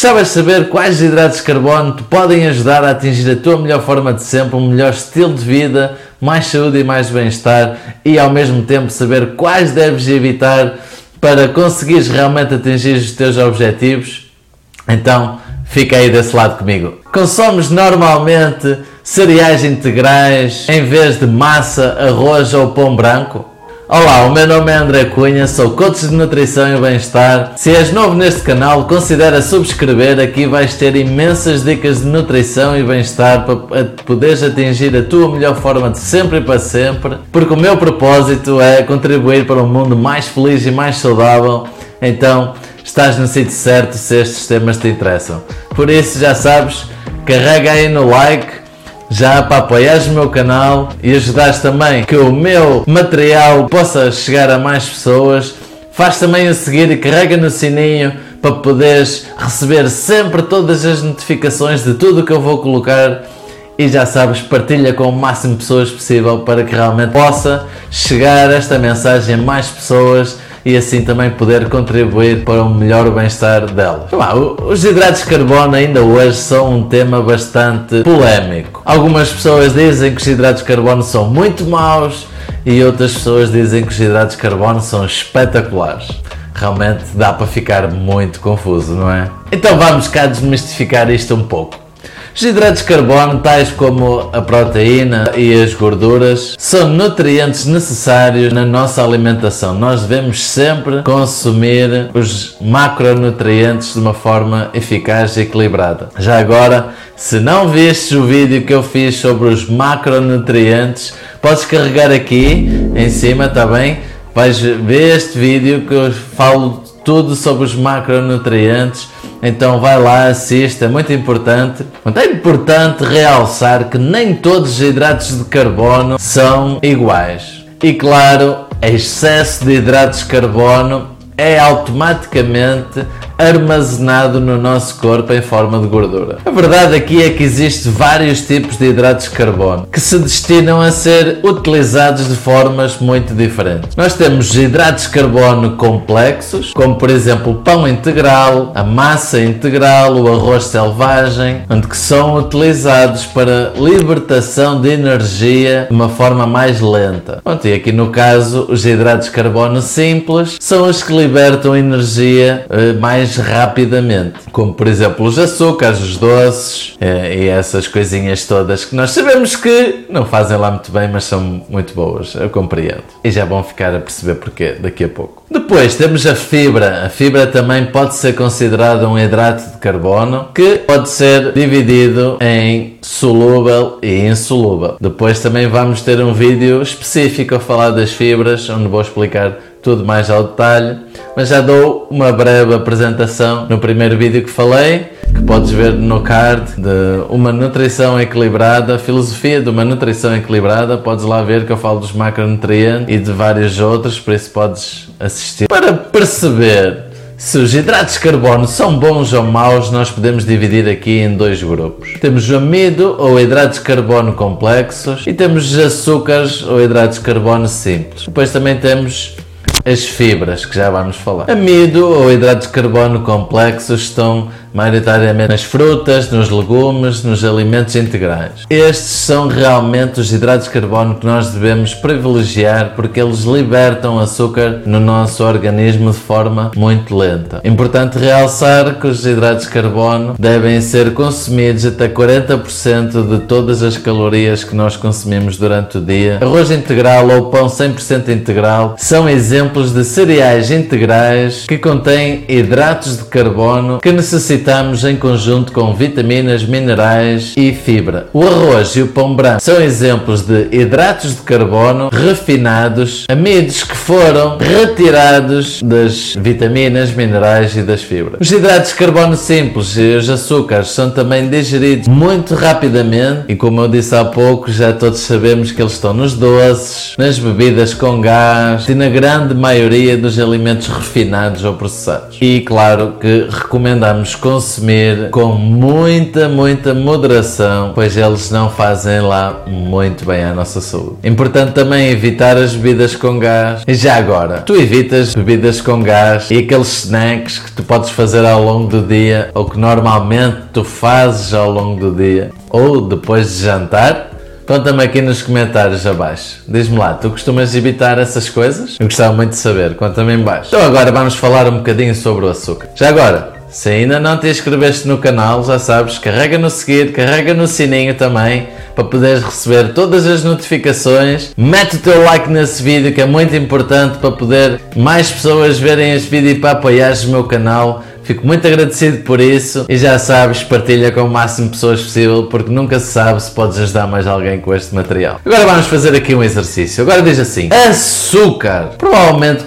Gostavas de saber quais hidratos de carbono te podem ajudar a atingir a tua melhor forma de sempre, um melhor estilo de vida, mais saúde e mais bem-estar e ao mesmo tempo saber quais deves evitar para conseguires realmente atingir os teus objetivos? Então, fica aí desse lado comigo. Consomes normalmente cereais integrais em vez de massa, arroz ou pão branco? Olá, o meu nome é André Cunha, sou coach de nutrição e bem-estar. Se és novo neste canal, considera subscrever, aqui vais ter imensas dicas de nutrição e bem-estar para poderes atingir a tua melhor forma de sempre e para sempre, porque o meu propósito é contribuir para um mundo mais feliz e mais saudável. Então, estás no sítio certo se estes temas te interessam. Por isso, já sabes, carrega aí no like já para apoiares o meu canal e ajudares também que o meu material possa chegar a mais pessoas, faz também a seguir e carrega no sininho para poderes receber sempre todas as notificações de tudo o que eu vou colocar e já sabes, partilha com o máximo de pessoas possível para que realmente possa chegar esta mensagem a mais pessoas e assim também poder contribuir para um melhor bem-estar delas. os hidratos de carbono ainda hoje são um tema bastante polémico. Algumas pessoas dizem que os hidratos de carbono são muito maus e outras pessoas dizem que os hidratos de carbono são espetaculares. Realmente dá para ficar muito confuso, não é? Então vamos cá desmistificar isto um pouco. Os hidratos de carbono, tais como a proteína e as gorduras, são nutrientes necessários na nossa alimentação. Nós devemos sempre consumir os macronutrientes de uma forma eficaz e equilibrada. Já agora, se não viste o vídeo que eu fiz sobre os macronutrientes, podes carregar aqui em cima, está bem? Vais ver este vídeo que eu falo tudo sobre os macronutrientes então vai lá, assista, é muito importante. É importante realçar que nem todos os hidratos de carbono são iguais. E claro, excesso de hidratos de carbono é automaticamente armazenado no nosso corpo em forma de gordura. A verdade aqui é que existem vários tipos de hidratos de carbono que se destinam a ser utilizados de formas muito diferentes. Nós temos hidratos de carbono complexos, como por exemplo o pão integral, a massa integral, o arroz selvagem, onde que são utilizados para libertação de energia de uma forma mais lenta. Pronto, e aqui no caso os hidratos de carbono simples são os que libertam energia eh, mais mais rapidamente. Como por exemplo os açúcares, os doces eh, e essas coisinhas todas que nós sabemos que não fazem lá muito bem, mas são muito boas, eu compreendo. E já vão ficar a perceber porquê daqui a pouco. Depois temos a fibra. A fibra também pode ser considerada um hidrato de carbono que pode ser dividido em solúvel e insolúvel. Depois também vamos ter um vídeo específico a falar das fibras, onde vou explicar tudo mais ao detalhe, mas já dou uma breve apresentação no primeiro vídeo que falei, que podes ver no card de uma nutrição equilibrada, filosofia de uma nutrição equilibrada, podes lá ver que eu falo dos macronutrientes e de vários outros, por isso podes assistir. Para perceber se os hidratos de carbono são bons ou maus, nós podemos dividir aqui em dois grupos. Temos o amido ou hidratos de carbono complexos e temos açúcares ou hidratos de carbono simples. Depois também temos as fibras, que já vamos falar. Amido ou hidratos de carbono complexos estão maioritariamente nas frutas, nos legumes, nos alimentos integrais. Estes são realmente os hidratos de carbono que nós devemos privilegiar porque eles libertam açúcar no nosso organismo de forma muito lenta. Importante realçar que os hidratos de carbono devem ser consumidos até 40% de todas as calorias que nós consumimos durante o dia. Arroz integral ou pão 100% integral são exemplos de cereais integrais que contêm hidratos de carbono que necessitam necessitamos em conjunto com vitaminas, minerais e fibra. O arroz e o pão branco são exemplos de hidratos de carbono refinados, amidos que foram retirados das vitaminas, minerais e das fibras. Os hidratos de carbono simples e os açúcares são também digeridos muito rapidamente e como eu disse há pouco, já todos sabemos que eles estão nos doces, nas bebidas com gás e na grande maioria dos alimentos refinados ou processados. E claro que recomendamos consumir com muita, muita moderação, pois eles não fazem lá muito bem à nossa saúde. Importante também evitar as bebidas com gás. E já agora, tu evitas bebidas com gás e aqueles snacks que tu podes fazer ao longo do dia ou que normalmente tu fazes ao longo do dia ou depois de jantar? Conta-me aqui nos comentários abaixo. Diz-me lá, tu costumas evitar essas coisas? Eu gostava muito de saber, conta-me em baixo. Então agora vamos falar um bocadinho sobre o açúcar. Já agora, se ainda não te inscreveste no canal, já sabes, carrega no seguir, carrega no sininho também para poderes receber todas as notificações. Mete o teu like nesse vídeo que é muito importante para poder mais pessoas verem este vídeo e para apoiares o meu canal. Fico muito agradecido por isso e já sabes, partilha com o máximo de pessoas possível porque nunca se sabe se podes ajudar mais alguém com este material. Agora vamos fazer aqui um exercício. Agora diz assim: açúcar. Provavelmente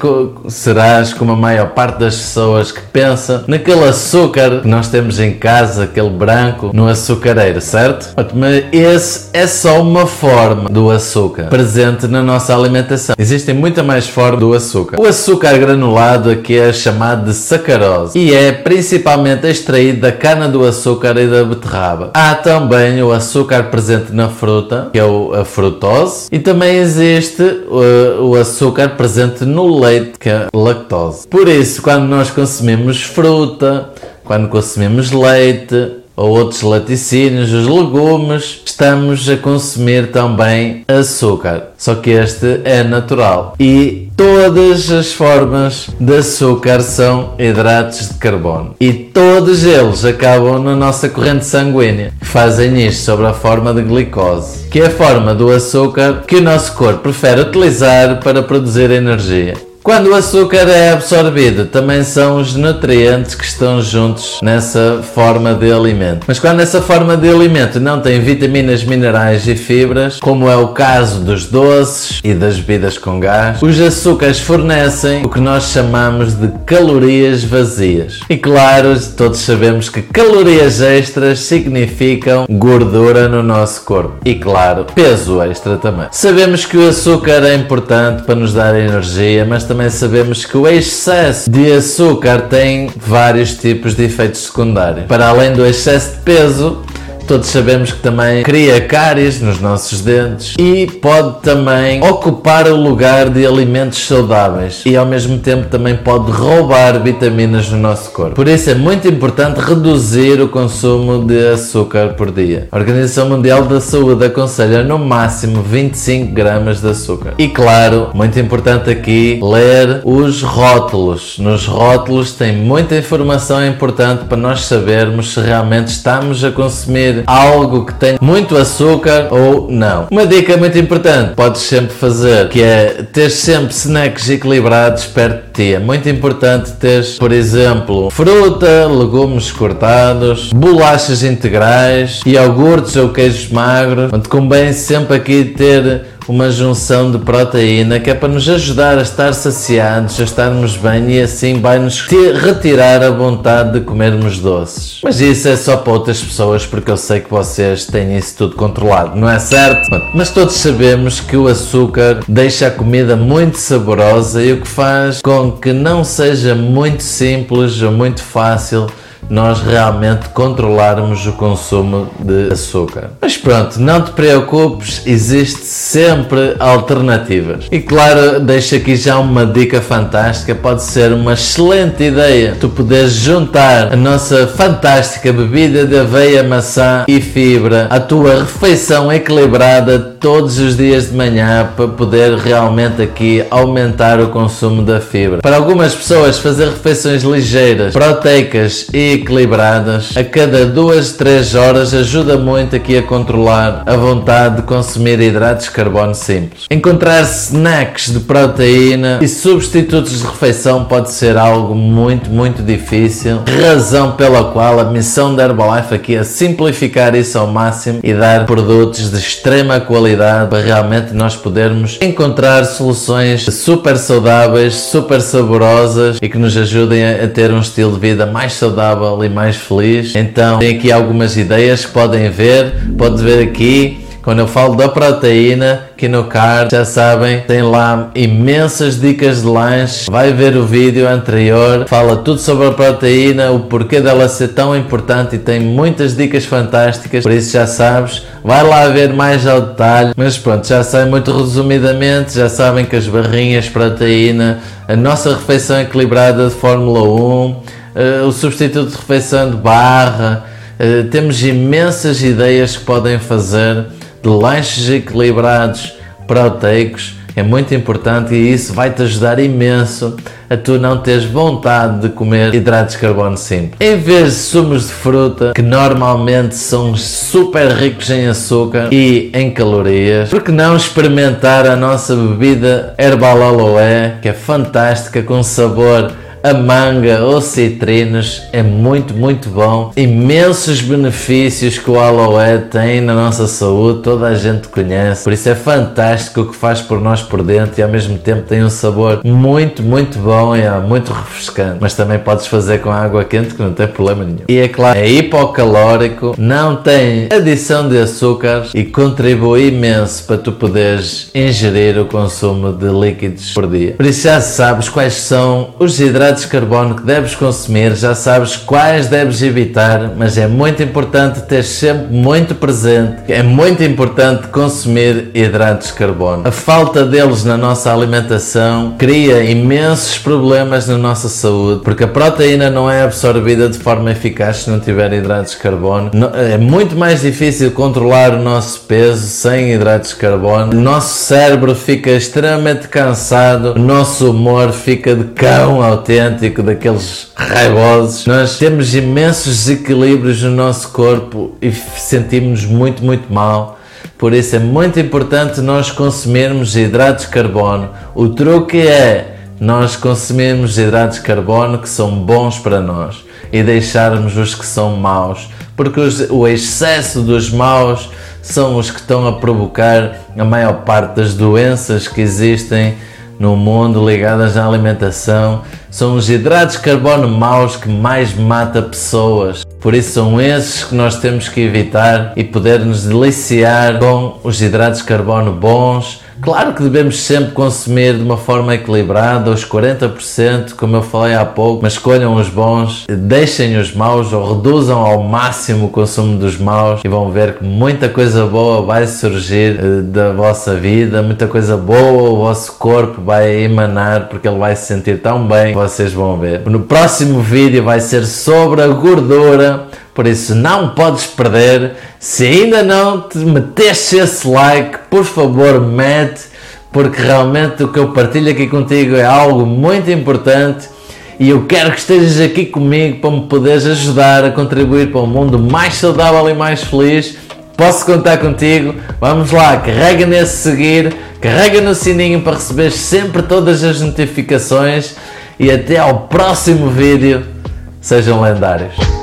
serás como a maior parte das pessoas que pensa naquele açúcar que nós temos em casa, aquele branco, no açucareiro, certo? Mas esse é só uma forma do açúcar presente na nossa alimentação. Existem muita mais formas do açúcar. O açúcar granulado aqui é chamado de sacarose e é principalmente extraído da cana do açúcar e da beterraba. Há também o açúcar presente na fruta, que é a frutose, e também existe o, o açúcar presente no leite, que é a lactose. Por isso, quando nós consumimos fruta, quando consumimos leite, ou outros laticínios, os legumes, estamos a consumir também açúcar. Só que este é natural. E todas as formas de açúcar são hidratos de carbono. E todos eles acabam na nossa corrente sanguínea. Fazem isto sobre a forma de glicose, que é a forma do açúcar que o nosso corpo prefere utilizar para produzir energia. Quando o açúcar é absorvido, também são os nutrientes que estão juntos nessa forma de alimento. Mas quando essa forma de alimento não tem vitaminas, minerais e fibras, como é o caso dos doces e das bebidas com gás, os açúcares fornecem o que nós chamamos de calorias vazias. E claro, todos sabemos que calorias extras significam gordura no nosso corpo. E claro, peso extra também. Sabemos que o açúcar é importante para nos dar energia, mas sabemos que o excesso de açúcar tem vários tipos de efeitos secundários. Para além do excesso de peso, Todos sabemos que também cria cáries nos nossos dentes e pode também ocupar o lugar de alimentos saudáveis e ao mesmo tempo também pode roubar vitaminas no nosso corpo. Por isso é muito importante reduzir o consumo de açúcar por dia. A Organização Mundial da Saúde aconselha no máximo 25 gramas de açúcar. E claro, muito importante aqui ler os rótulos. Nos rótulos tem muita informação importante para nós sabermos se realmente estamos a consumir algo que tem muito açúcar ou não. Uma dica muito importante podes sempre fazer que é ter sempre snacks equilibrados perto ti. É muito importante ter, por exemplo, fruta, legumes cortados, bolachas integrais, iogurtes ou queijos magros. Onde convém sempre aqui ter uma junção de proteína que é para nos ajudar a estar saciados, a estarmos bem e assim vai-nos retirar a vontade de comermos doces. Mas isso é só para outras pessoas porque eu sei que vocês têm isso tudo controlado, não é certo? Mas todos sabemos que o açúcar deixa a comida muito saborosa e o que faz com que não seja muito simples muito fácil nós realmente controlarmos o consumo de açúcar. Mas pronto, não te preocupes, existe sempre alternativas. E claro, deixo aqui já uma dica fantástica, pode ser uma excelente ideia tu poderes juntar a nossa fantástica bebida de aveia, maçã e fibra à tua refeição equilibrada todos os dias de manhã para poder realmente aqui aumentar o consumo da fibra. Para algumas pessoas fazer refeições ligeiras, proteicas e equilibradas a cada 2, 3 horas ajuda muito aqui a controlar a vontade de consumir hidratos de carbono simples. Encontrar snacks de proteína e substitutos de refeição pode ser algo muito, muito difícil, razão pela qual a missão da Herbalife aqui é simplificar isso ao máximo e dar produtos de extrema qualidade para realmente nós podermos encontrar soluções super saudáveis, super saborosas e que nos ajudem a ter um estilo de vida mais saudável e mais feliz. Então, tem aqui algumas ideias que podem ver, pode ver aqui Quando eu falo da proteína, aqui no card, já sabem, tem lá imensas dicas de lanche. Vai ver o vídeo anterior, fala tudo sobre a proteína, o porquê dela ser tão importante e tem muitas dicas fantásticas. Por isso já sabes, vai lá ver mais ao detalhe. Mas pronto, já sabem muito resumidamente, já sabem que as barrinhas proteína, a nossa refeição equilibrada de Fórmula 1, eh, o substituto de refeição de barra, eh, temos imensas ideias que podem fazer de lanches equilibrados, proteicos, é muito importante e isso vai te ajudar imenso a tu não teres vontade de comer hidratos de carbono simples. Em vez de sumos de fruta, que normalmente são super ricos em açúcar e em calorias, por que não experimentar a nossa bebida Herbal Aloe, que é fantástica, com sabor a manga ou citrinos é muito, muito bom. Imensos benefícios que o aloe tem na nossa saúde, toda a gente conhece. Por isso é fantástico o que faz por nós por dentro e ao mesmo tempo tem um sabor muito, muito bom e é muito refrescante. Mas também podes fazer com água quente que não tem problema nenhum. E é claro, é hipocalórico, não tem adição de açúcares e contribui imenso para tu poderes ingerir o consumo de líquidos por dia. Por isso já sabes quais são os hidratos hidratos de carbono que deves consumir, já sabes quais deves evitar, mas é muito importante ter sempre muito presente, é muito importante consumir hidratos de carbono. A falta deles na nossa alimentação cria imensos problemas na nossa saúde, porque a proteína não é absorvida de forma eficaz se não tiver hidratos de carbono. É muito mais difícil controlar o nosso peso sem hidratos de carbono. O nosso cérebro fica extremamente cansado, o nosso humor fica de cão ao tempo daqueles raivosos. Nós temos imensos desequilíbrios no nosso corpo e sentimos-nos muito, muito mal. Por isso é muito importante nós consumirmos hidratos de carbono. O truque é nós consumirmos hidratos de carbono que são bons para nós e deixarmos os que são maus, porque os, o excesso dos maus são os que estão a provocar a maior parte das doenças que existem no mundo ligadas à alimentação são os hidratos de carbono maus que mais mata pessoas. Por isso são esses que nós temos que evitar e poder nos deliciar com os hidratos de carbono bons Claro que devemos sempre consumir de uma forma equilibrada, os 40%, como eu falei há pouco, mas escolham os bons, deixem os maus ou reduzam ao máximo o consumo dos maus e vão ver que muita coisa boa vai surgir eh, da vossa vida, muita coisa boa o vosso corpo vai emanar porque ele vai se sentir tão bem, vocês vão ver. No próximo vídeo vai ser sobre a gordura por isso não podes perder. Se ainda não te meteste esse like, por favor mete, porque realmente o que eu partilho aqui contigo é algo muito importante e eu quero que estejas aqui comigo para me poderes ajudar a contribuir para um mundo mais saudável e mais feliz. Posso contar contigo? Vamos lá, carrega nesse seguir, carrega no sininho para receber sempre todas as notificações e até ao próximo vídeo. Sejam lendários.